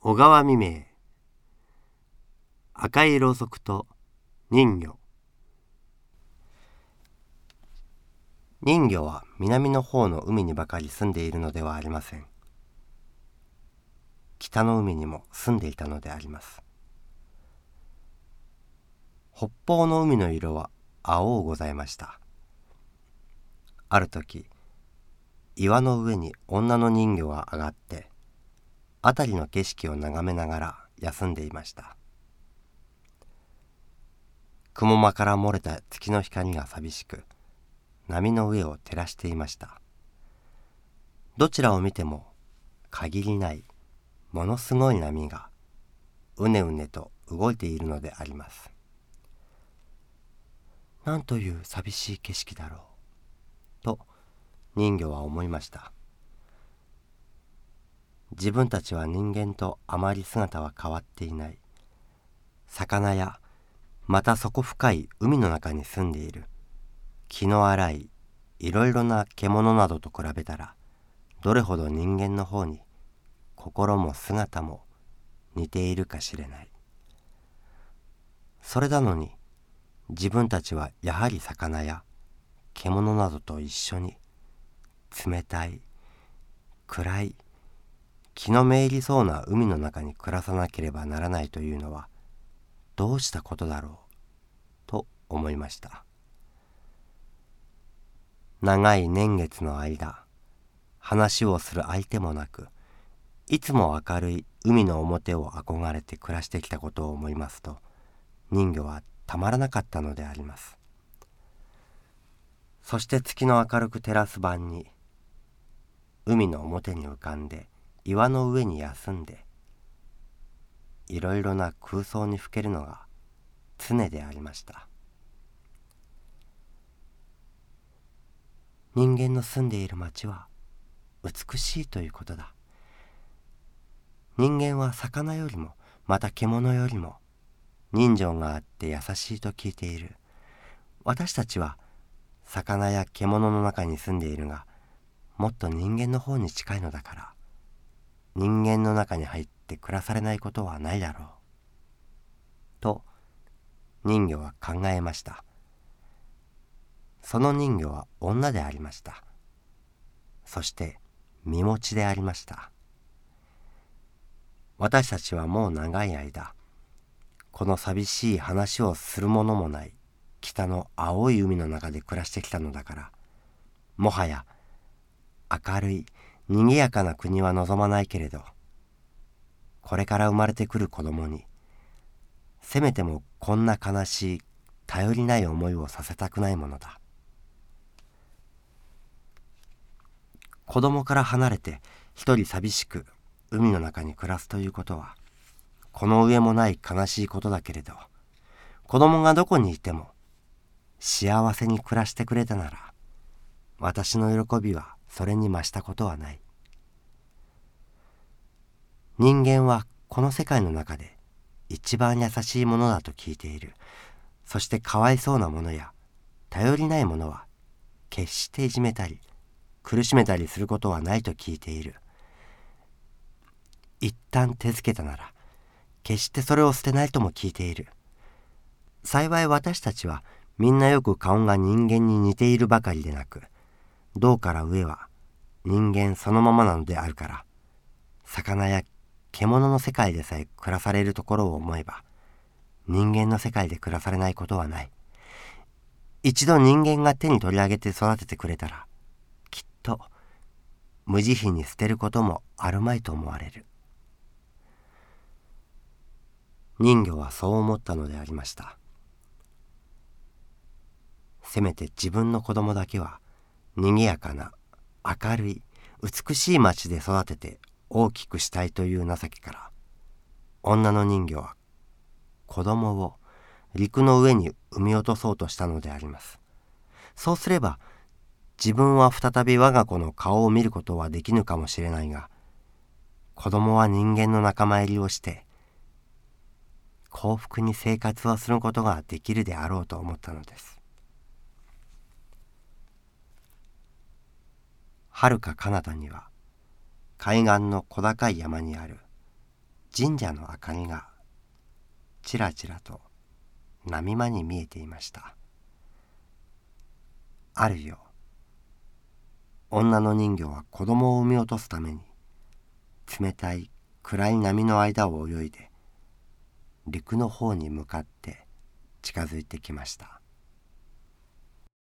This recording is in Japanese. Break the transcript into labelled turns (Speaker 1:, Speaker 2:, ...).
Speaker 1: 小川未明。赤いろうそくと人魚。人魚は南の方の海にばかり住んでいるのではありません。北の海にも住んでいたのであります。北方の海の色は青うございました。ある時岩の上に女の人魚が上がって辺りの景色を眺めながら休んでいました。雲間から漏れた月の光が寂しく波の上を照らしていました。どちらを見ても限りないものすごい波がうねうねと動いているのであります。なんという寂しい景色だろうと人魚は思いました。自分たちは人間とあまり姿は変わっていない。魚やまた底深い海の中に住んでいる。気の荒いいろいろな獣などと比べたらどれほど人間の方に心も姿も似ているかしれない。それなのに自分たちはやはり魚や獣などと一緒に冷たい暗い気のめいりそうな海の中に暮らさなければならないというのはどうしたことだろうと思いました。長い年月の間話をする相手もなくいつも明るい海の表を憧れて暮らしてきたことを思いますと人魚はたまらなかったのであります。そして月の明るく照らす晩に海の表に浮かんで岩の上に休んでいろいろな空想にふけるのが常でありました。人間の住んでいる町は美しいということだ。人間は魚よりもまた獣よりも人情があって優しいと聞いている。私たちは魚や獣の中に住んでいるがもっと人間の方に近いのだから人間の中に入って暮らされないことはないだろう。と人魚は考えました。その人魚は女でありました。そして身持ちでありました。私たちはもう長い間この寂しい話をするものもない北の青い海の中で暮らしてきたのだからもはや明るい賑やかな国は望まないけれどこれから生まれてくる子供にせめてもこんな悲しい頼りない思いをさせたくないものだ。子供から離れて一人寂しく海の中に暮らすということはこの上もない悲しいことだけれど子供がどこにいても幸せに暮らしてくれたなら私の喜びはそれに増したことはない。人間はこの世界の中で一番優しいものだと聞いている。そしてかわいそうなものや頼りないものは決していじめたり苦しめたりすることはないと聞いている。一旦手付けたなら決してそれを捨てないとも聞いている。幸い私たちはみんなよく顔が人間に似ているばかりでなく銅から上は人間そのままなのであるから魚や獣の世界でさえ暮らされるところを思えば人間の世界で暮らされないことはない。一度人間が手に取り上げて育ててくれたらきっと無慈悲に捨てることもあるまいと思われる。人魚はそう思ったのでありました。せめて自分の子供だけは賑やかな明るい美しい町で育てて大きくしたいという情けから女の人魚は子供を陸の上に産み落とそうとしたのであります。そうすれば自分は再び我が子の顔を見ることはできぬかもしれないが子供は人間の仲間入りをして幸福に生活をすることができるであろうと思ったのです。はるか彼方には海岸の小高い山にある神社の明かりがちらちらと波間に見えていました。あるよ女の人魚は子供を産み落とすために冷たい暗い波の間を泳いで陸の方に向かって近づいてきました。